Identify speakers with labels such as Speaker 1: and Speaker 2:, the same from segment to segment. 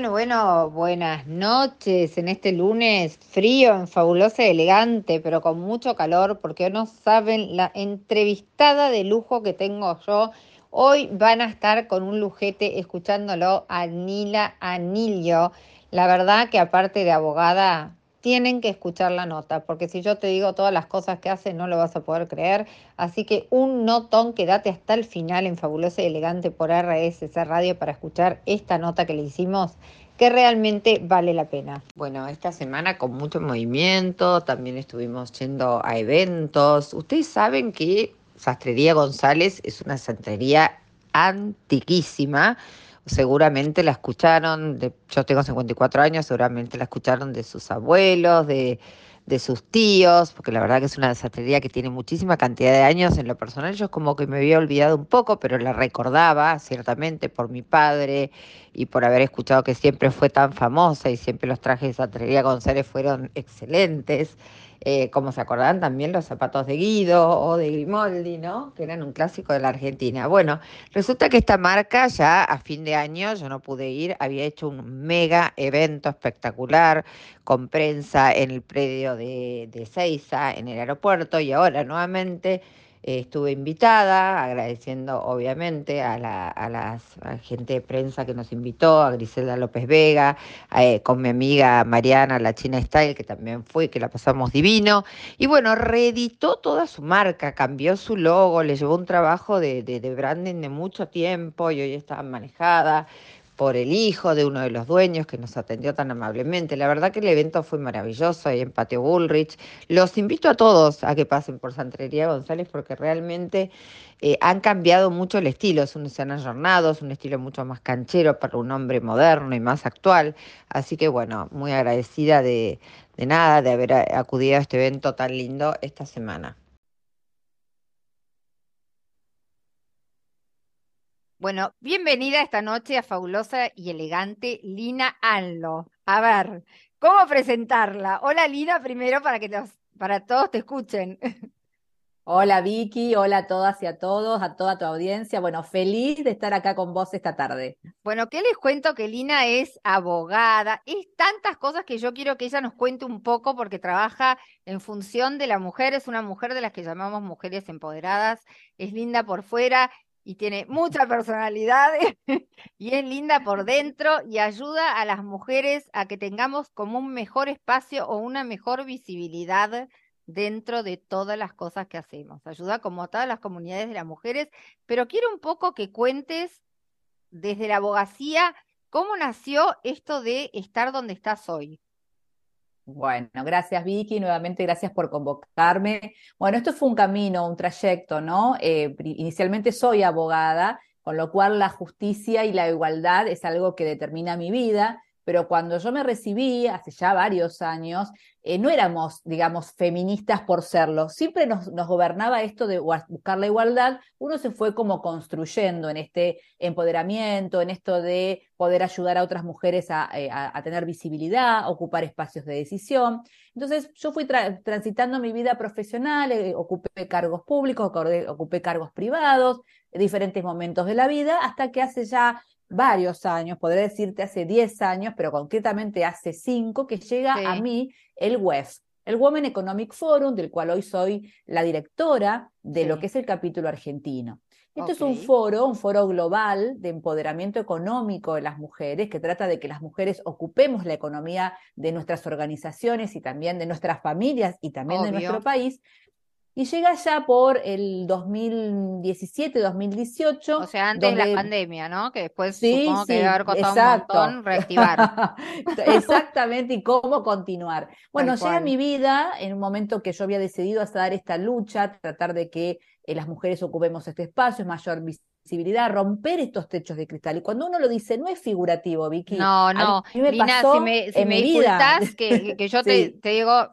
Speaker 1: Bueno, bueno, buenas noches en este lunes frío, en fabulosa y elegante, pero con mucho calor, porque no saben la entrevistada de lujo que tengo yo. Hoy van a estar con un lujete escuchándolo a Nila Anillo. La verdad que aparte de abogada, tienen que escuchar la nota, porque si yo te digo todas las cosas que hace, no lo vas a poder creer. Así que un notón, quédate hasta el final en Fabulosa y Elegante por RSC Radio para escuchar esta nota que le hicimos, que realmente vale la pena. Bueno, esta semana con mucho movimiento, también estuvimos yendo a eventos. Ustedes saben que Sastrería González es una sastrería antiquísima seguramente la escucharon, de, yo tengo 54 años, seguramente la escucharon de sus abuelos, de, de sus tíos, porque la verdad que es una desastrería que tiene muchísima cantidad de años. En lo personal yo como que me había olvidado un poco, pero la recordaba ciertamente por mi padre y por haber escuchado que siempre fue tan famosa y siempre los trajes de Sastrería González fueron excelentes. Eh, como se acordarán también los zapatos de Guido o de Grimoldi, ¿no? Que eran un clásico de la Argentina. Bueno, resulta que esta marca ya a fin de año, yo no pude ir, había hecho un mega evento espectacular con prensa en el predio de, de Seiza, en el aeropuerto, y ahora nuevamente eh, estuve invitada, agradeciendo obviamente a la, a la gente de prensa que nos invitó, a Griselda López Vega, eh, con mi amiga Mariana, la China Style, que también fue, que la pasamos divino. Y bueno, reeditó toda su marca, cambió su logo, le llevó un trabajo de, de, de branding de mucho tiempo y hoy está manejada por el hijo de uno de los dueños que nos atendió tan amablemente. La verdad que el evento fue maravilloso ahí en Patio Bullrich. Los invito a todos a que pasen por Santrería González porque realmente eh, han cambiado mucho el estilo. Es un, se han ayornado, es un estilo mucho más canchero para un hombre moderno y más actual. Así que bueno, muy agradecida de, de nada, de haber acudido a este evento tan lindo esta semana. Bueno, bienvenida esta noche a fabulosa y elegante Lina Anlo. A ver, ¿cómo presentarla? Hola Lina, primero para que los, para todos te escuchen.
Speaker 2: Hola Vicky, hola a todas y a todos, a toda tu audiencia. Bueno, feliz de estar acá con vos esta tarde.
Speaker 1: Bueno, ¿qué les cuento? Que Lina es abogada, es tantas cosas que yo quiero que ella nos cuente un poco porque trabaja en función de la mujer, es una mujer de las que llamamos mujeres empoderadas, es linda por fuera, y tiene mucha personalidad y es linda por dentro y ayuda a las mujeres a que tengamos como un mejor espacio o una mejor visibilidad dentro de todas las cosas que hacemos. Ayuda como a todas las comunidades de las mujeres, pero quiero un poco que cuentes desde la abogacía cómo nació esto de estar donde estás hoy.
Speaker 2: Bueno, gracias Vicky, nuevamente gracias por convocarme. Bueno, esto fue un camino, un trayecto, ¿no? Eh, inicialmente soy abogada, con lo cual la justicia y la igualdad es algo que determina mi vida pero cuando yo me recibí, hace ya varios años, eh, no éramos, digamos, feministas por serlo, siempre nos, nos, gobernaba esto de buscar la igualdad, uno se fue como construyendo en este empoderamiento, en esto de poder ayudar a otras mujeres a, eh, a, tener visibilidad, ocupar espacios de decisión. Entonces yo fui tra transitando mi vida profesional, eh, ocupé cargos públicos, ocupé cargos privados, diferentes momentos de la vida, hasta que hace ya varios años, podré decirte hace 10 años, pero concretamente hace 5, que llega sí. a mí el WEF, el Women Economic Forum, del cual hoy soy la directora de sí. lo que es el capítulo argentino. Esto okay. es un foro, un foro global de empoderamiento económico de las mujeres, que trata de que las mujeres ocupemos la economía de nuestras organizaciones y también de nuestras familias y también Obvio. de nuestro país, y llega ya por el 2017, 2018.
Speaker 1: O sea, antes donde... de la pandemia, ¿no? Que después sí, supongo sí, que debe haber costado exacto. un montón reactivar.
Speaker 2: Exactamente, y cómo continuar. Bueno, llega a mi vida en un momento que yo había decidido hasta dar esta lucha, tratar de que eh, las mujeres ocupemos este espacio, es mayor visibilidad, romper estos techos de cristal. Y cuando uno lo dice, no es figurativo, Vicky.
Speaker 1: No, no. Me Lina, si me, si me disculpas que, que, yo te, te digo,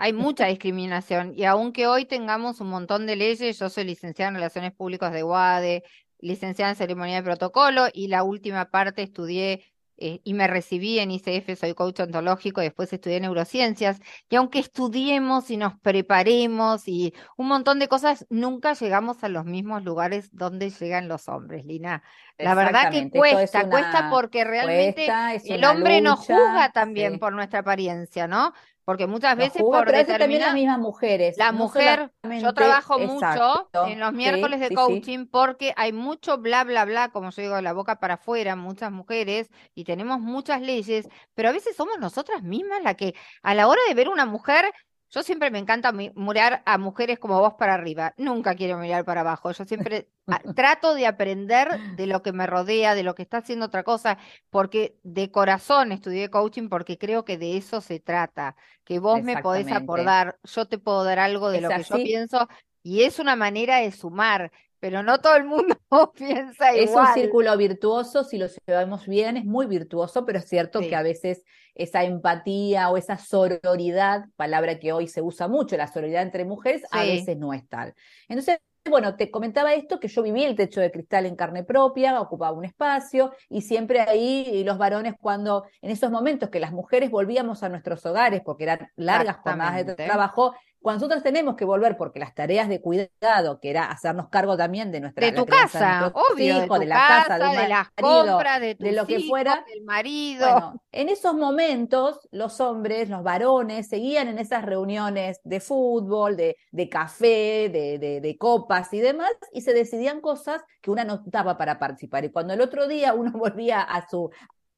Speaker 1: hay mucha discriminación y aunque hoy tengamos un montón de leyes, yo soy licenciada en Relaciones Públicas de UADE, licenciada en Ceremonia de Protocolo y la última parte estudié eh, y me recibí en ICF, soy coach ontológico y después estudié neurociencias, y aunque estudiemos y nos preparemos y un montón de cosas, nunca llegamos a los mismos lugares donde llegan los hombres, Lina. La verdad que cuesta, cuesta porque realmente el hombre nos juzga también por nuestra apariencia, ¿no? Porque muchas veces por
Speaker 2: también las mismas mujeres.
Speaker 1: La mujer, yo trabajo mucho en los miércoles de coaching porque hay mucho bla, bla, bla, como yo digo, de la boca para afuera, muchas mujeres, y tenemos muchas leyes, pero a veces somos nosotras mismas las que a la hora de ver una mujer yo siempre me encanta mirar a mujeres como vos para arriba. Nunca quiero mirar para abajo. Yo siempre trato de aprender de lo que me rodea, de lo que está haciendo otra cosa, porque de corazón estudié coaching porque creo que de eso se trata. Que vos me podés acordar, yo te puedo dar algo de lo que yo pienso y es una manera de sumar pero no todo el mundo piensa igual.
Speaker 2: Es un círculo virtuoso, si lo llevamos bien, es muy virtuoso, pero es cierto que a veces esa empatía o esa sororidad, palabra que hoy se usa mucho, la sororidad entre mujeres, a veces no es tal. Entonces, bueno, te comentaba esto, que yo viví el techo de cristal en carne propia, ocupaba un espacio, y siempre ahí y los varones cuando, en esos momentos que las mujeres volvíamos a nuestros hogares, porque eran largas jornadas de trabajo, cuando nosotros tenemos que volver, porque las tareas de cuidado, que era hacernos cargo también de nuestra
Speaker 1: de tu casa, obvio, de, la casa, de, las compras, de,
Speaker 2: de lo que fuera,
Speaker 1: del marido. Bueno,
Speaker 2: en esos momentos, los hombres, los varones, seguían en esas reuniones de fútbol, de, de café, de, copas y demás, y se decidían cosas que una no estaba para participar. Y cuando el otro día uno volvía a su,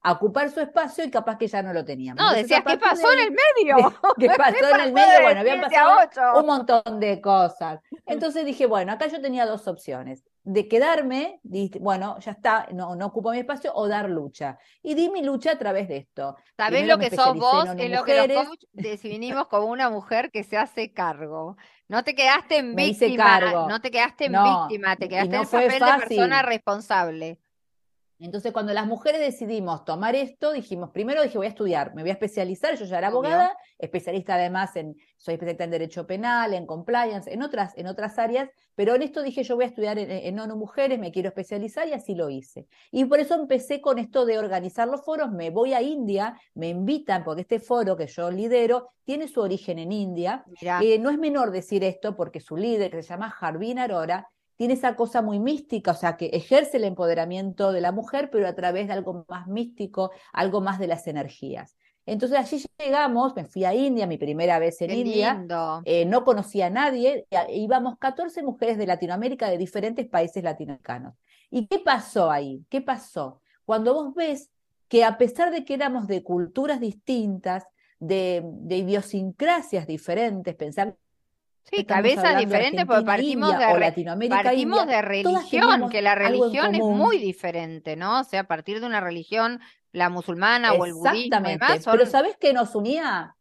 Speaker 2: a ocupar su espacio y capaz que ya no lo teníamos.
Speaker 1: No, decías, ¿qué pasó en el medio?
Speaker 2: ¿Qué pasó en el medio? Bueno, habían pasado un montón de cosas. Entonces dije, bueno, acá yo tenía dos opciones. De quedarme, bueno, ya está, no, no ocupo mi espacio, o dar lucha. Y di mi lucha a través de esto.
Speaker 1: ¿Sabés lo que sos vos? Es lo que los coach definimos como una mujer que se hace cargo. No te quedaste en víctima, no te quedaste en víctima, te quedaste en el papel de persona responsable.
Speaker 2: Entonces, cuando las mujeres decidimos tomar esto, dijimos, primero dije, voy a estudiar, me voy a especializar, yo ya era abogada, especialista además en, soy especialista en derecho penal, en compliance, en otras, en otras áreas, pero en esto dije, yo voy a estudiar en, en ONU Mujeres, me quiero especializar y así lo hice. Y por eso empecé con esto de organizar los foros, me voy a India, me invitan, porque este foro que yo lidero tiene su origen en India, que no es menor decir esto porque su líder, que se llama Harvin Arora, tiene esa cosa muy mística, o sea, que ejerce el empoderamiento de la mujer, pero a través de algo más místico, algo más de las energías. Entonces allí llegamos, me fui a India, mi primera vez en India, eh, no conocía a nadie, íbamos 14 mujeres de Latinoamérica, de diferentes países latinoamericanos. ¿Y qué pasó ahí? ¿Qué pasó? Cuando vos ves que a pesar de que éramos de culturas distintas, de, de idiosincrasias diferentes, pensar
Speaker 1: Sí, cabezas diferentes porque partimos de, Latinoamérica, partimos de religión, que la religión es muy diferente, ¿no? O sea, a partir de una religión, la musulmana o el budismo demás,
Speaker 2: Pero ¿sabes qué nos unía?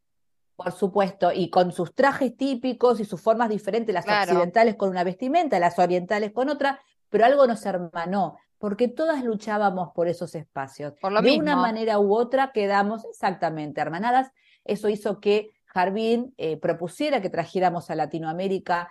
Speaker 2: Por supuesto, y con sus trajes típicos y sus formas diferentes, las occidentales con una vestimenta, las orientales con otra, pero algo nos hermanó, porque todas luchábamos por esos espacios.
Speaker 1: Por lo
Speaker 2: de una manera u otra quedamos exactamente hermanadas. Eso hizo que Jardín eh, propusiera que trajéramos a Latinoamérica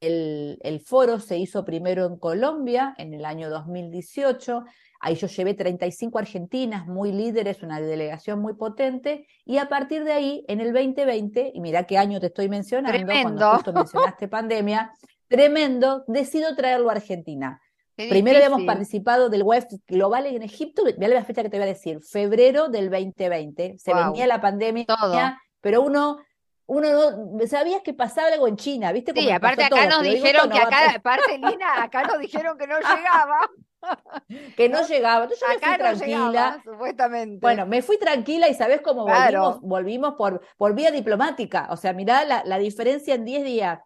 Speaker 2: el, foro, se hizo primero en Colombia en el año 2018, ahí yo llevé 35 argentinas muy líderes, una delegación muy potente, y a partir de ahí, en el 2020, y mira qué año te estoy mencionando,
Speaker 1: tremendo.
Speaker 2: cuando justo mencionaste pandemia, tremendo, decido traerlo a Argentina. Primero habíamos participado del web global en Egipto, mira la fecha que te voy a decir, febrero del 2020, se venía la pandemia,
Speaker 1: Todo
Speaker 2: pero uno uno no sabías que pasaba algo en China, ¿viste?
Speaker 1: sí, aparte acá nos dijeron que acá, aparte Lina, acá nos dijeron que no llegaba.
Speaker 2: que no, llegaba. Entonces yo me fui tranquila.
Speaker 1: supuestamente.
Speaker 2: Bueno, me fui tranquila y ¿sabés cómo volvimos? Volvimos por, por vía diplomática. O sea, mirá la, la diferencia en 10 días.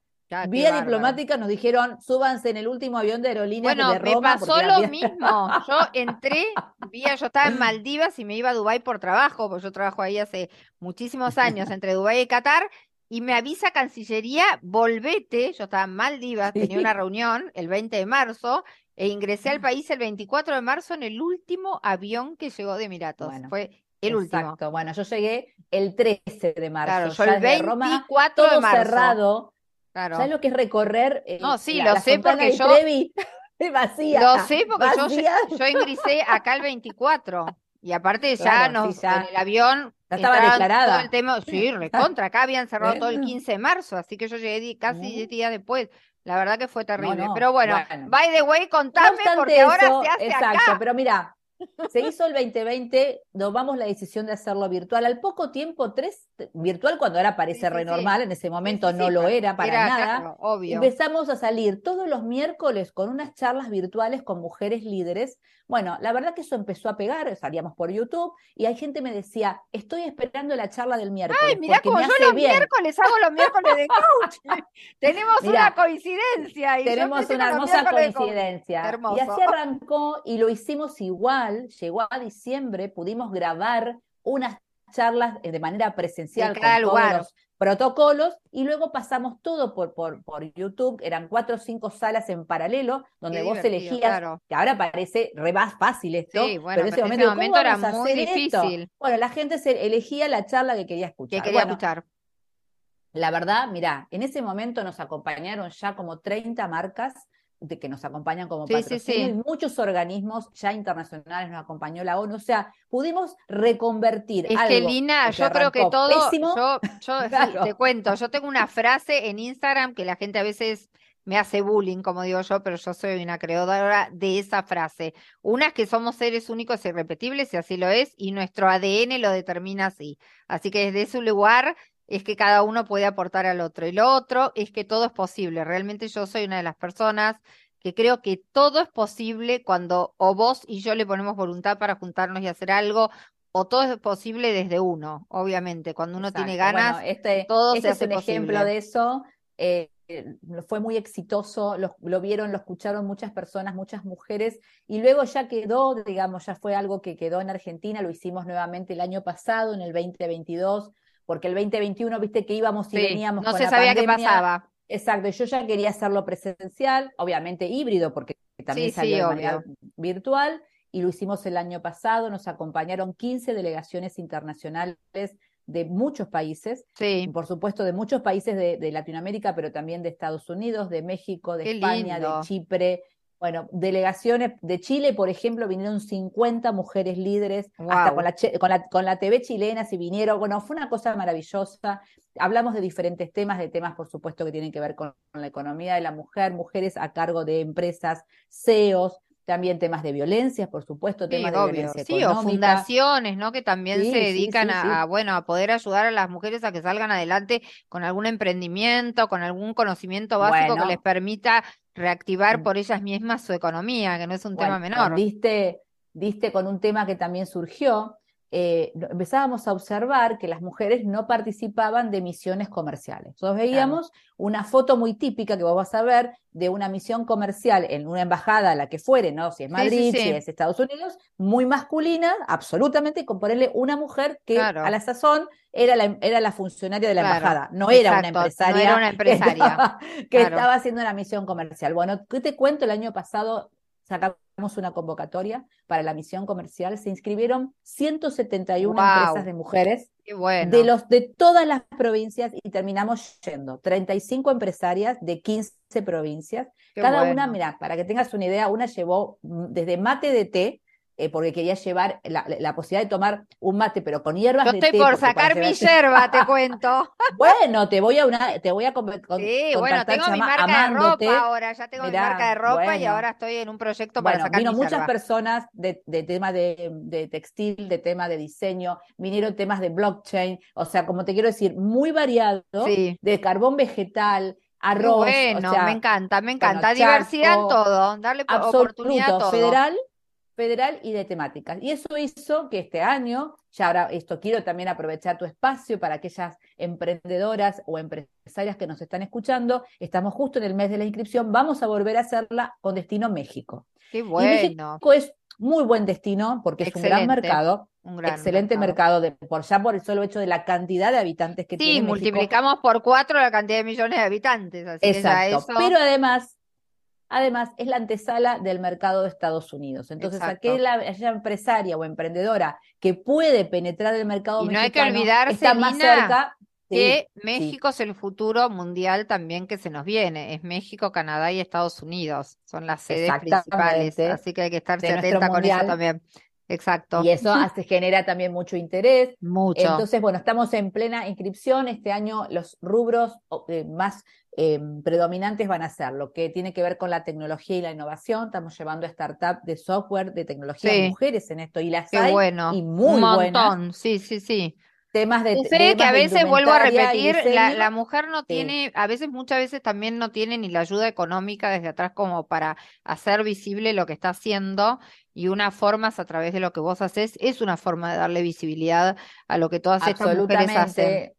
Speaker 2: Vía diplomática nos dijeron, súbanse en el último avión de aerolíneas
Speaker 1: bueno,
Speaker 2: de Roma.
Speaker 1: me pasó lo mismo. Yo entré, vía, yo estaba en Maldivas y me iba a Dubái por trabajo, porque yo trabajo ahí hace muchísimos años, entre Dubái y Qatar, y me avisa Cancillería, volvete, yo estaba en Maldivas, tenía una reunión el 20 de marzo, e ingresé al país el 24 de marzo en el último avión que llegó de Emiratos. Fue el último.
Speaker 2: Bueno, yo llegué el 13 de marzo.
Speaker 1: Claro, yo el 24 de marzo.
Speaker 2: cerrado ¿Sabes lo que es recorrer?
Speaker 1: Eh, no, sí, lo sé porque yo.
Speaker 2: vacía.
Speaker 1: Lo sé porque yo, yo ingresé acá el 24. Y aparte ya nos, en el avión
Speaker 2: ya estaba declarada.
Speaker 1: Todo el tema, sí, recontra, acá habían cerrado todo el 15 de marzo, así que yo llegué casi 10 días después. La verdad que fue terrible. pero bueno, by the way, contame porque ahora se hace
Speaker 2: exacto, pero mira, se hizo el 2020, tomamos la decisión de hacerlo virtual. Al poco tiempo, tres, virtual cuando ahora parece renormal, en ese momento no lo era para nada. Empezamos a salir todos los miércoles con unas charlas virtuales con mujeres líderes. Bueno, la verdad que eso empezó a pegar, salíamos por YouTube y hay gente me decía, estoy esperando la charla del miércoles.
Speaker 1: Ay, mirá como yo los miércoles hago los miércoles de coach. tenemos una coincidencia. Y
Speaker 2: tenemos una hermosa coincidencia. Y así arrancó y lo hicimos igual, llegó a diciembre, pudimos grabar unas charlas de manera presencial con todos los protocolos y luego pasamos todo por, por, por, YouTube, eran cuatro o cinco salas en paralelo donde vos elegías, que ahora parece re más fácil esto, pero en ese momento, era muy difícil. Bueno, la gente se elegía la charla que quería escuchar.
Speaker 1: Que quería escuchar.
Speaker 2: La verdad, mira, en ese momento nos acompañaron ya como 30 marcas de que nos acompañan como patrocinio muchos organismos ya internacionales nos acompañó la ONU, o sea, pudimos reconvertir.
Speaker 1: Es que Lina, yo creo que todo, yo, te cuento, yo tengo una frase en Instagram que la gente a veces me hace bullying, como digo yo, pero yo soy una creadora de esa frase. Una es que somos seres únicos e irrepetibles, y así lo es, y nuestro ADN lo determina así. Así que desde ese lugar es que cada uno puede aportar al otro. Y lo otro es que todo es posible. Realmente yo soy una de las personas que creo que todo es posible cuando o vos y yo le ponemos voluntad para juntarnos y hacer algo, o todo es posible desde uno, obviamente. Cuando uno tiene ganas, este, todo este se hace es un
Speaker 2: ejemplo de eso. Eh, fue muy exitoso, lo, lo, vieron, lo escucharon muchas personas, muchas mujeres, y luego ya quedó, digamos, ya fue algo que quedó en Argentina, lo hicimos nuevamente el año pasado, en el 2022, porque el 2021, viste que íbamos y veníamos.
Speaker 1: No se sabía qué pasaba.
Speaker 2: Exacto, yo ya quería hacerlo presencial, obviamente híbrido, porque también salió de manera virtual, y lo hicimos el año pasado, nos acompañaron 15 delegaciones internacionales de muchos países, sí. por supuesto de muchos países de, Latinoamérica, pero también de Estados Unidos, de México, de España, de Chipre, bueno, delegaciones de Chile, por ejemplo, vinieron 50 mujeres líderes, hasta con la, con, la, con la TV chilena se vinieron. Bueno, fue una cosa maravillosa. Hablamos de diferentes temas, de temas, por supuesto, que tienen que ver con, la economía de la mujer, mujeres a cargo de empresas, CEOs, también temas de violencia, por supuesto, temas de violencia
Speaker 1: sí, o fundaciones, ¿no? Que también se dedican a, bueno, a poder ayudar a las mujeres a que salgan adelante con algún emprendimiento, con algún conocimiento básico que les permita reactivar por ellas mismas su economía, que no es un tema menor.
Speaker 2: Diste, diste con un tema que también surgió, eh, empezábamos a observar que las mujeres no participaban de misiones comerciales. Nosotros veíamos una foto muy típica que vos vas a ver de una misión comercial en una embajada, la que fuere, ¿no? Si es Madrid, si es Estados Unidos, muy masculina, absolutamente, con ponerle una mujer que a la sazón era la, era la funcionaria de la embajada, no era una empresaria.
Speaker 1: era una empresaria.
Speaker 2: Que, estaba, haciendo una misión comercial. Bueno, ¿qué te cuento? El año pasado sacamos una convocatoria para la misión comercial, se inscribieron 171 empresas de mujeres de, los, de todas las provincias y terminamos yendo. 35 empresarias de 15 provincias. Cada una, mira, para que tengas una idea, una llevó mm, desde mate de té, eh, porque quería llevar la, posibilidad de tomar un mate, pero con hierbas
Speaker 1: Yo estoy por sacar mi hierba, te cuento.
Speaker 2: bueno, te voy a una, te voy a con,
Speaker 1: Sí, bueno, tengo mi marca de ropa ahora, ya tengo mi marca de ropa y ahora estoy en un proyecto para sacar vino
Speaker 2: muchas personas de, de tema de, de, textil, de tema de diseño, vinieron temas de blockchain, o sea, como te quiero decir, muy variado, de carbón vegetal, arroz.
Speaker 1: Bueno, me encanta, me encanta. Diversidad en todo, darle oportunidad a todo.
Speaker 2: Federal, federal y de temáticas. Y eso hizo que este año, ya ahora esto quiero también aprovechar tu espacio para aquellas emprendedoras o empresarias que nos están escuchando, estamos justo en el mes de la inscripción, vamos a volver a hacerla con destino México.
Speaker 1: Qué bueno.
Speaker 2: México es muy buen destino porque es un gran mercado. Un excelente mercado, de, por ya por el solo hecho de la cantidad de habitantes que tiene.
Speaker 1: Sí, multiplicamos por cuatro la cantidad de millones de habitantes. Así
Speaker 2: Exacto. Pero además Además, es la antesala del mercado de Estados Unidos. Entonces, aquella empresaria o emprendedora que puede penetrar el mercado
Speaker 1: y no hay que olvidarse, está más cerca. Que México es el futuro mundial también que se nos viene. Es México, Canadá y Estados Unidos. Son las sedes principales. Así que hay que estar atenta con eso también. Exacto.
Speaker 2: Y eso hace, genera también mucho interés.
Speaker 1: Mucho.
Speaker 2: Entonces, bueno, estamos en plena inscripción. Este año los rubros eh, más eh, predominantes van a ser lo que tiene que ver con la tecnología y la innovación. Estamos llevando a startup de software, de tecnología,
Speaker 1: Sí.
Speaker 2: mujeres en esto y las
Speaker 1: Qué
Speaker 2: hay,
Speaker 1: bueno.
Speaker 2: y muy
Speaker 1: Un
Speaker 2: buenas.
Speaker 1: sí, sí, sí.
Speaker 2: Temas de
Speaker 1: Sé
Speaker 2: temas
Speaker 1: que a veces vuelvo a repetir, la, mujer no
Speaker 2: Sí.
Speaker 1: tiene, a veces, muchas veces también no tiene ni la ayuda económica desde atrás como para hacer visible lo que está haciendo y una forma es a través de lo que vos haces, es una forma de darle visibilidad a lo que todas estas mujeres hacen.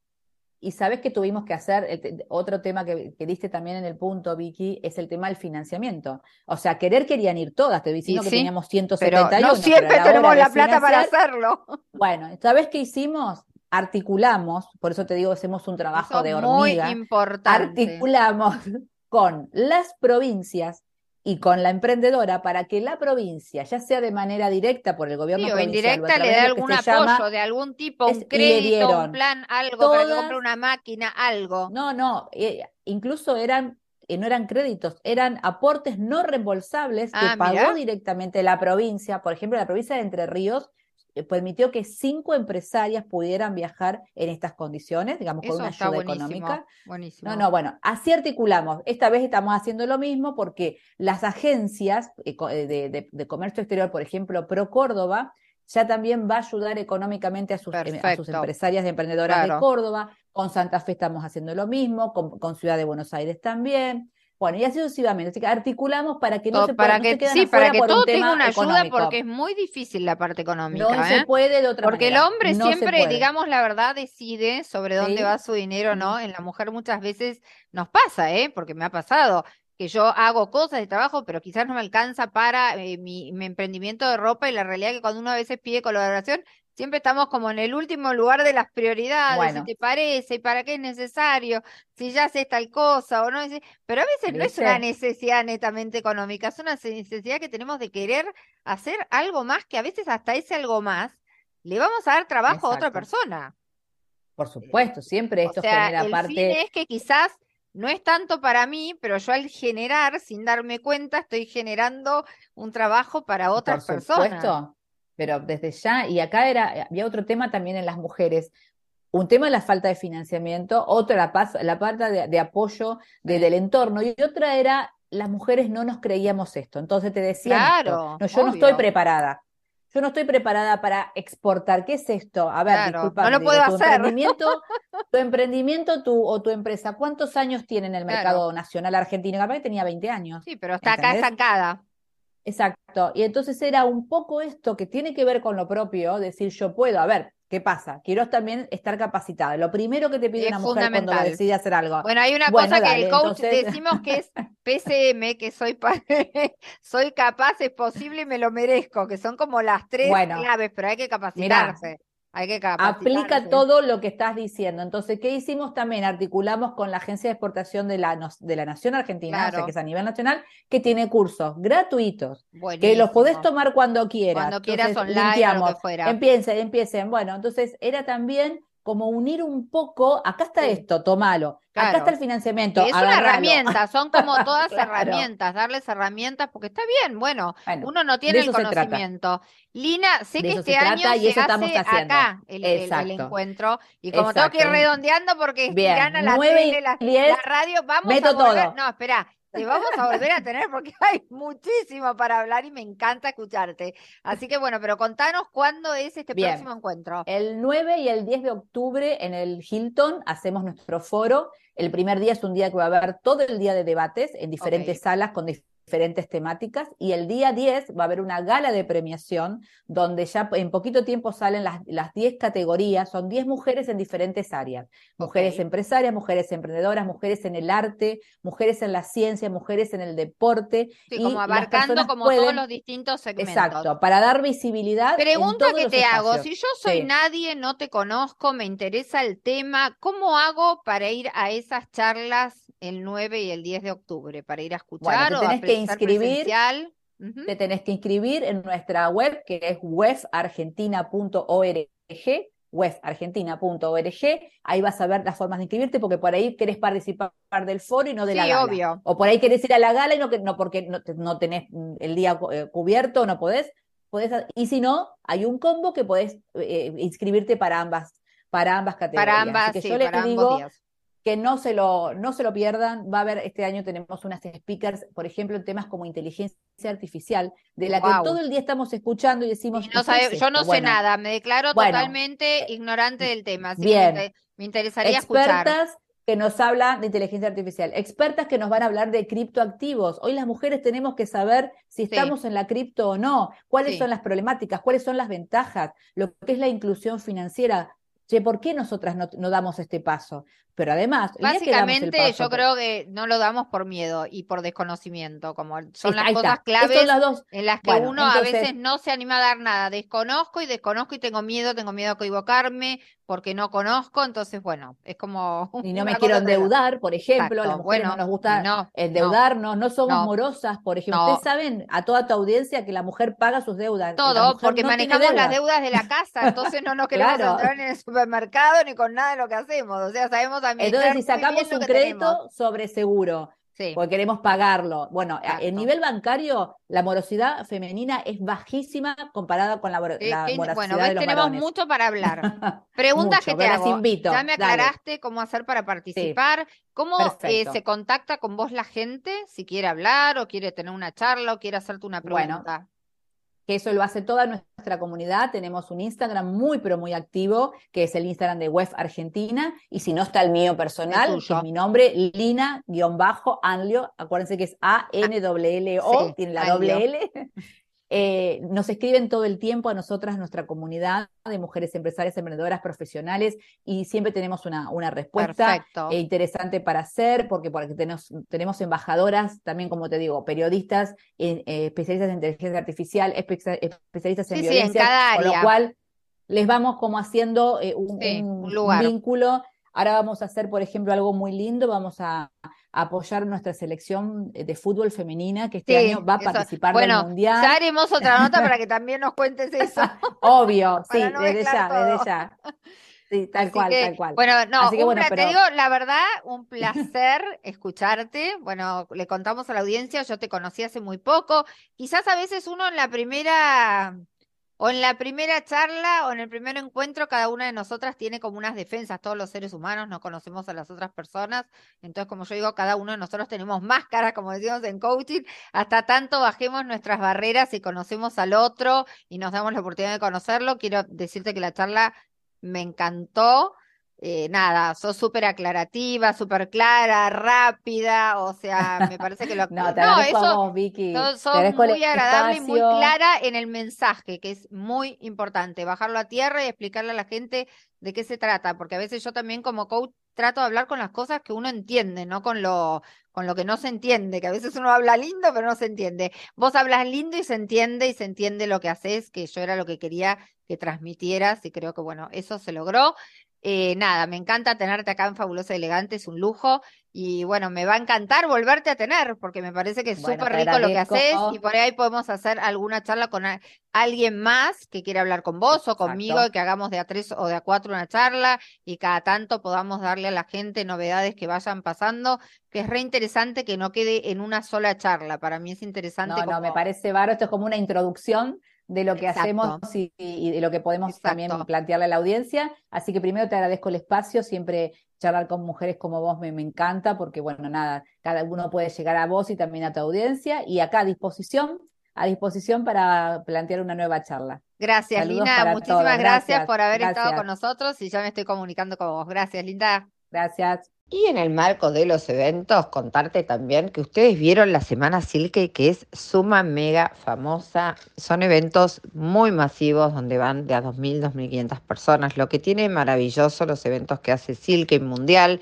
Speaker 2: Y sabes que tuvimos que hacer, te- otro tema que, que diste también en el punto, Vicky, es el tema del financiamiento. O sea, querer querían ir todas, te diciendo que teníamos
Speaker 1: Pero
Speaker 2: 171,
Speaker 1: no
Speaker 2: pero
Speaker 1: siempre
Speaker 2: la hora
Speaker 1: tenemos la plata para hacerlo.
Speaker 2: Bueno, ¿sabes qué hicimos? Articulamos, por eso te digo, hacemos un trabajo
Speaker 1: Eso
Speaker 2: de
Speaker 1: es muy
Speaker 2: hormiga.
Speaker 1: importante.
Speaker 2: Articulamos con las provincias y con la emprendedora para que la provincia, ya sea de manera directa por el gobierno
Speaker 1: Sí, o
Speaker 2: provincial o
Speaker 1: indirecta le
Speaker 2: que
Speaker 1: algún
Speaker 2: llama
Speaker 1: apoyo de algún tipo, un crédito, un plan, algo para que
Speaker 2: todas-
Speaker 1: compre una máquina, algo.
Speaker 2: No, no, eh, incluso eran, eh, no eran créditos, eran aportes no reembolsables que
Speaker 1: Ah,
Speaker 2: pagó
Speaker 1: mirá.
Speaker 2: directamente la provincia. Por ejemplo, la provincia de Entre Ríos permitió que cinco empresarias pudieran viajar en estas condiciones, digamos, con una ayuda
Speaker 1: buenísimo,
Speaker 2: económica.
Speaker 1: buenísimo.
Speaker 2: No, no, bueno, así articulamos. Esta vez estamos haciendo lo mismo porque las agencias eh, eh, de, de- de comercio exterior, por ejemplo, Pro Córdoba, ya también va a ayudar económicamente a sus, em- a sus
Speaker 1: Perfecto.
Speaker 2: empresarias y emprendedoras de. Córdoba. Con Santa Fe estamos haciendo lo mismo, con, con Ciudad de Buenos Aires también. Bueno, y así sucesivamente. Así que articulamos para que no
Speaker 1: To-
Speaker 2: se, pueda-
Speaker 1: para
Speaker 2: no
Speaker 1: que
Speaker 2: se
Speaker 1: sí, para que
Speaker 2: por un
Speaker 1: todo tenga una ayuda porque es muy difícil la parte económica,
Speaker 2: No se
Speaker 1: ¿eh?
Speaker 2: puede de otra
Speaker 1: Porque el hombre
Speaker 2: No se
Speaker 1: siempre, digamos la verdad, decide sobre dónde
Speaker 2: Sí.
Speaker 1: va su dinero. ¿no? En la mujer muchas veces nos pasa, ¿eh? Porque me ha pasado que yo hago cosas de trabajo, pero quizás no me alcanza para eh, mi, mi emprendimiento de ropa y la realidad es que cuando uno a veces pide colaboración, siempre estamos como en el último lugar de las prioridades,
Speaker 2: Bueno.
Speaker 1: si te parece, y para qué es necesario, si ya haces tal cosa o no. Pero a veces no es una necesidad netamente económica, es una necesidad que tenemos de querer hacer algo más, que a veces hasta ese algo más le vamos a dar trabajo a otra persona.
Speaker 2: Por supuesto, siempre
Speaker 1: O
Speaker 2: esto
Speaker 1: sea,
Speaker 2: genera
Speaker 1: el
Speaker 2: parte.
Speaker 1: fin es que quizás no es tanto para mí, pero yo al generar, sin darme cuenta, estoy generando un trabajo para otras
Speaker 2: Por
Speaker 1: personas.
Speaker 2: Pero desde ya, y acá era, había otro tema también en las mujeres. Un tema es la falta de financiamiento, otra la, paz- la falta de, de apoyo de- del entorno, y otra era las mujeres no nos creíamos esto. Entonces te decían esto,
Speaker 1: Claro,
Speaker 2: no, yo no estoy preparada. Yo no estoy preparada para exportar. ¿Qué es esto? A ver,
Speaker 1: Claro,
Speaker 2: discúlpame,
Speaker 1: no lo
Speaker 2: digo,
Speaker 1: puedo
Speaker 2: tu
Speaker 1: hacer.
Speaker 2: emprendimiento, tu emprendimiento tu, o tu empresa, ¿cuántos años tiene en el
Speaker 1: Claro.
Speaker 2: mercado nacional argentino? Capaz que tenía 20 años.
Speaker 1: Sí, pero está acá
Speaker 2: ¿Entendés?
Speaker 1: estancada.
Speaker 2: Exacto. Y entonces era un poco esto que tiene que ver con lo propio, decir yo puedo, a ver, ¿qué pasa? Quiero también estar capacitada. Lo primero que te pide
Speaker 1: Es
Speaker 2: una mujer cuando decide hacer algo.
Speaker 1: Bueno, hay una
Speaker 2: Bueno,
Speaker 1: cosa que el coach
Speaker 2: entonces-
Speaker 1: decimos que es PCM, que soy, soy capaz, es posible y me lo merezco, que son como las tres
Speaker 2: Bueno,
Speaker 1: claves, pero hay que capacitarse. Hay que
Speaker 2: Aplica todo lo que estás diciendo. Entonces, ¿qué hicimos también? Articulamos con la Agencia de Exportación de la, de la Nación Argentina, o sea, que es a nivel nacional, que tiene cursos gratuitos, que los
Speaker 1: Buenísimo.
Speaker 2: podés tomar cuando quieras.
Speaker 1: Cuando quieras
Speaker 2: Entonces,
Speaker 1: online o lo que
Speaker 2: limpiamos.
Speaker 1: fuera.
Speaker 2: Empiecen, empiecen. Bueno, entonces era también como unir un poco, acá está
Speaker 1: Sí.
Speaker 2: esto, tomalo, acá está el financiamiento,
Speaker 1: Que es una herramienta, son como todas
Speaker 2: Claro.
Speaker 1: herramientas, darles herramientas, porque está bien, bueno,
Speaker 2: Bueno,
Speaker 1: uno no tiene el conocimiento. Lina, sé
Speaker 2: De
Speaker 1: que este año
Speaker 2: y
Speaker 1: se hace acá el, el- el
Speaker 2: Exacto.
Speaker 1: encuentro, y como tengo que ir
Speaker 2: Exacto.
Speaker 1: redondeando porque
Speaker 2: Bien,
Speaker 1: Tirana, la
Speaker 2: nueve y
Speaker 1: tele, la, la radio, vamos
Speaker 2: meto
Speaker 1: a volver,
Speaker 2: todo.
Speaker 1: no, espera, te vamos a volver a tener porque hay muchísimo para hablar y me encanta escucharte. Así que bueno, pero contanos cuándo es este
Speaker 2: Bien.
Speaker 1: próximo encuentro.
Speaker 2: El 9 y el 10 de octubre en el Hilton hacemos nuestro foro. El primer día es un día que va a haber todo el día de debates en diferentes salas con diferentes temáticas y el día 10 va a haber una gala de premiación donde ya en poquito tiempo salen las, las 10 categorías, son 10 mujeres en diferentes áreas, mujeres empresarias, mujeres emprendedoras, mujeres en el arte, mujeres en la ciencia, mujeres en el deporte
Speaker 1: Sí,
Speaker 2: y
Speaker 1: como abarcando como todos los distintos segmentos.
Speaker 2: Exacto, para dar visibilidad
Speaker 1: Pregunta que te hago, si yo soy
Speaker 2: Sí.
Speaker 1: nadie, no te conozco, me interesa el tema, ¿cómo hago para ir a esas charlas el 9 y el 10 de octubre? ¿Para ir a escuchar
Speaker 2: te
Speaker 1: o a
Speaker 2: tenés que inscribir. te tenés que inscribir en nuestra web, que es webargentina.org, webargentina.org. Ahí vas a ver las formas de inscribirte, porque por ahí querés participar del foro y no de la
Speaker 1: Sí,
Speaker 2: gala.
Speaker 1: obvio.
Speaker 2: O por ahí querés ir a la gala y no, que- no porque no, no tenés el día eh, cubierto, no podés. y si no, hay un combo que podés eh, inscribirte para ambas, para ambas categorías.
Speaker 1: Para ambas, que yo les digo
Speaker 2: que no se, lo, no se lo pierdan. Va a haber, este año tenemos unas speakers, por ejemplo, en temas como inteligencia artificial, de la que todo el día estamos escuchando y decimos.
Speaker 1: yo no sé nada, me declaro totalmente ignorante del tema. Así bien. Que me, interesaría Expertas,
Speaker 2: que nos habla de inteligencia artificial, expertas que nos van a hablar de criptoactivos. Hoy las mujeres tenemos que saber si estamos en la cripto o no, cuáles son las problemáticas, cuáles son las ventajas, lo que es la inclusión financiera. Che, ¿por qué nosotras no, no damos este paso? Pero además,
Speaker 1: básicamente yo creo que no lo damos por miedo y por desconocimiento, como son las cosas claves en las que uno a veces no se anima a dar nada. Desconozco y desconozco y tengo miedo, tengo miedo a equivocarme porque no conozco, entonces bueno, es como
Speaker 2: y no me quiero endeudar, por ejemplo, a las mujeres no nos gusta endeudarnos, no, somos morosas, por ejemplo. Ustedes saben a toda tu audiencia que la mujer paga sus deudas.
Speaker 1: Todo, porque manejamos las deudas. de la casa, entonces no nos queremos entrar en el supermercado ni con nada de lo que hacemos, o sea, sabemos
Speaker 2: entonces, si sacamos un crédito sobre seguro, porque queremos pagarlo. Bueno, en nivel bancario, la morosidad femenina es bajísima comparada con la, la morosidad
Speaker 1: Bueno,
Speaker 2: de los
Speaker 1: tenemos mucho para hablar. Preguntas que te hago. Invito. Ya me aclaraste cómo hacer para participar. ¿Cómo eh, se contacta con vos la gente si quiere hablar o quiere tener una charla o quiere hacerte una pregunta?
Speaker 2: Que eso lo hace toda nuestra comunidad. Tenemos un Instagram muy, pero muy activo, que es el Instagram de Web Argentina, y si no está el mío personal, es mi nombre, Lina-Anlio, acuérdense que es A-N-W-L-O, tiene la doble L. Eh, nos escriben todo el tiempo a nosotras, nuestra comunidad de mujeres empresarias, emprendedoras, profesionales, y siempre tenemos una, una respuesta eh, interesante para hacer, porque, porque tenemos, tenemos embajadoras, también como te digo, periodistas, eh, especialistas en inteligencia artificial, especialistas en violencia, con lo cual les vamos como haciendo un, un vínculo. Ahora vamos a hacer, por ejemplo, algo muy lindo, vamos a apoyar nuestra selección de fútbol femenina que este año va a participar
Speaker 1: bueno,
Speaker 2: del Mundial.
Speaker 1: Ya haremos otra nota para que también nos cuentes eso.
Speaker 2: Obvio, sí, desde ya, desde ya. Sí, tal cual, tal cual.
Speaker 1: Bueno, no, te digo la verdad, un placer escucharte. Bueno, le contamos a la audiencia, yo te conocí hace muy poco. Quizás a veces uno en la primera o en la primera charla o en el primer encuentro, cada una de nosotras tiene como unas defensas. Todos los seres humanos no conocemos a las otras personas. Entonces, como yo digo, cada uno de nosotros tenemos máscaras, como decimos en coaching, hasta tanto bajemos nuestras barreras y conocemos al otro y nos damos la oportunidad de conocerlo. Quiero decirte que la charla me encantó. Eh, nada, sos súper aclarativa, súper clara, rápida, o sea, me parece que lo
Speaker 2: No, te no eso, Vicky.
Speaker 1: Sos, muy agradable y muy clara en el mensaje, que es muy importante, bajarlo a tierra y explicarle a la gente de qué se trata, porque a veces yo también como coach trato de hablar con las cosas que uno entiende, no con lo, con lo que no se entiende, que a veces uno habla lindo pero no se entiende. Vos hablas lindo y se entiende y se entiende lo que haces, que yo era lo que quería que transmitieras y creo que bueno, eso se logró. Eh, nada, me encanta tenerte acá en Fabulosa Elegante, es un lujo. Y bueno, me va a encantar volverte a tener, porque me parece que es súper rico lo que haces. Y por ahí podemos hacer alguna charla con alguien más que quiera hablar con vos o conmigo, y que hagamos de a tres o de a cuatro una charla y cada tanto podamos darle a la gente novedades que vayan pasando, que es re interesante que no quede en una sola charla. Para mí es interesante.
Speaker 2: No, no, me parece baro. Esto es como una introducción de lo que hacemos y, de lo que podemos también plantearle a la audiencia. Así que primero te agradezco el espacio, siempre charlar con mujeres como vos me, me, encanta, porque bueno, nada, cada uno puede llegar a vos y también a tu audiencia, y acá a disposición, a disposición para plantear una nueva charla.
Speaker 1: Gracias, Linda, muchísimas gracias, por haber estado con nosotros y ya me estoy comunicando con vos. Gracias, Linda.
Speaker 2: Gracias.
Speaker 1: Y en el marco de los eventos, contarte también que ustedes vieron la Semana Silke, que es suma mega famosa. Son eventos muy masivos donde van de a 2.000, 2.500 personas. Lo que tiene maravilloso los eventos que hace Silke Mundial,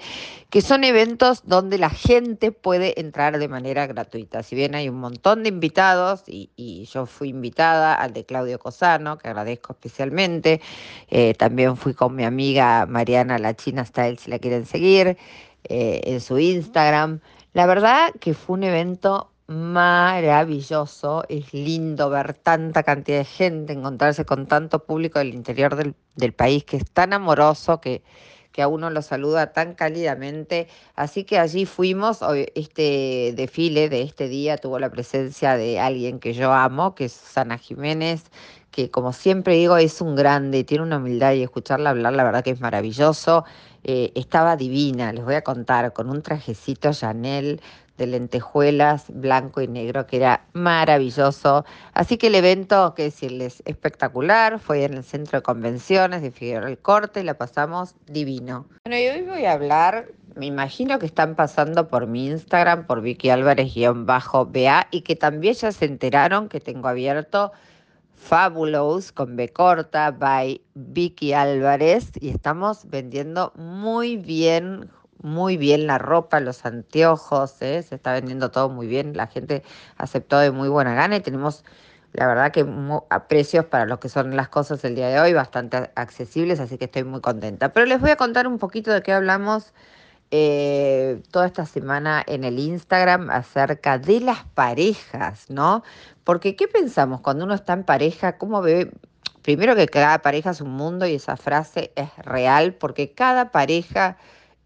Speaker 1: que son eventos donde la gente puede entrar de manera gratuita. Si bien hay un montón de invitados, y, yo fui invitada al de Claudio Cosano, que agradezco especialmente. Eh, también fui con mi amiga Mariana La China Style, si la quieren seguir. Eh, en su Instagram. La verdad que fue un evento maravilloso, es lindo ver tanta cantidad de gente, encontrarse con tanto público del interior del, país que es tan amoroso, que, que a uno lo saluda tan cálidamente. Así que allí fuimos, este desfile de este día tuvo la presencia de alguien que yo amo, que es Susana Jiménez, que como siempre digo es un grande, tiene una humildad y escucharla hablar la verdad que es maravilloso. Eh, estaba divina, les voy a contar, con un trajecito Chanel de lentejuelas blanco y negro que era maravilloso. Así que el evento, que decirles, espectacular, fue en el centro de convenciones de Figueroa el Corte, la pasamos divino. Bueno, y hoy voy a hablar, me imagino que están pasando por mi Instagram, por Vicky Álvarez-BA, y que también ya se enteraron que tengo abierto Fabulous con B corta by Vicky Álvarez y estamos vendiendo muy bien muy bien la ropa, los anteojos, ¿eh? se está vendiendo todo muy bien, la gente aceptó de muy buena gana y tenemos la verdad que a precios para lo que son las cosas el día de hoy bastante accesibles, así que estoy muy contenta. Pero les voy a contar un poquito de qué hablamos eh, toda esta semana en el Instagram acerca de las parejas, ¿no? Porque ¿qué pensamos cuando uno está en pareja? ¿Cómo ve? Primero que cada pareja es un mundo y esa frase es real porque cada pareja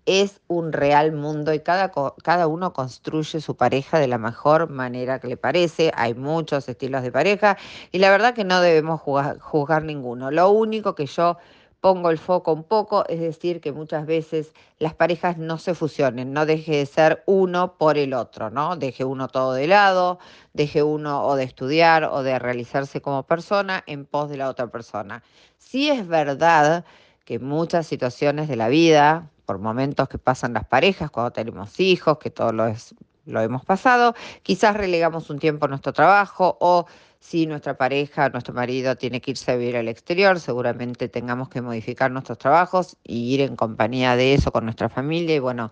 Speaker 1: es un real mundo y cada, cada uno construye su pareja de la mejor manera que le parece. Hay muchos estilos de pareja y la verdad que no debemos juzgar, ninguno. Lo único que yo pongo el foco un poco, es decir, que muchas veces las parejas no se fusionen, no deje de ser uno por el otro, ¿no? Deje uno todo de lado, deje uno o de estudiar o de realizarse como persona en pos de la otra persona. Sí es verdad que muchas situaciones de la vida, por momentos que pasan las parejas, cuando tenemos hijos, que todo lo, es, lo hemos pasado, quizás relegamos un tiempo nuestro trabajo o si nuestra pareja, nuestro marido tiene que irse a vivir al exterior, seguramente tengamos que modificar nuestros trabajos y ir en compañía de eso con nuestra familia y bueno,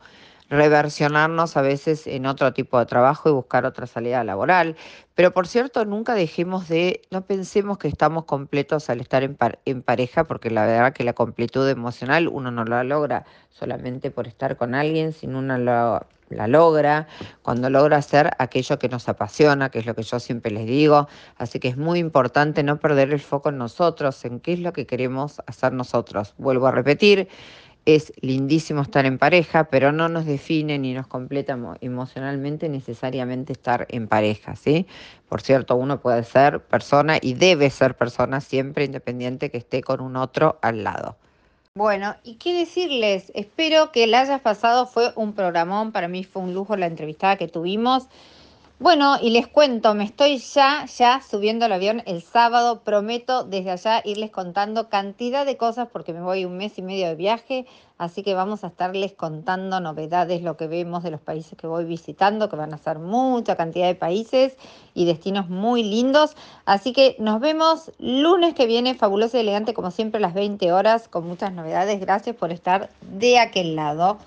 Speaker 1: reversionarnos a veces en otro tipo de trabajo y buscar otra salida laboral. Pero por cierto, nunca dejemos de, no pensemos que estamos completos al estar en, en pareja, porque la verdad que la completud emocional uno no la logra solamente por estar con alguien, sino uno la logra cuando logra hacer aquello que nos apasiona, que es lo que yo siempre les digo. Así que es muy importante no perder el foco en nosotros, en qué es lo que queremos hacer nosotros. Vuelvo a repetir, es lindísimo estar en pareja, pero no nos define ni nos completa emocionalmente necesariamente estar en pareja, ¿sí? Por cierto, uno puede ser persona y debe ser persona siempre independiente que esté con un otro al lado. Bueno, y qué decirles, espero que la hayas pasado, fue un programón, para mí fue un lujo la entrevistada que tuvimos. Bueno, y les cuento, me estoy ya, ya subiendo al avión el sábado. Prometo desde allá irles contando cantidad de cosas porque me voy un mes y medio de viaje. Así que vamos a estarles contando novedades, lo que vemos de los países que voy visitando, que van a ser mucha cantidad de países y destinos muy lindos. Así que nos vemos lunes que viene, fabuloso y elegante, como siempre, a las 20 horas, con muchas novedades. Gracias por estar de aquel lado.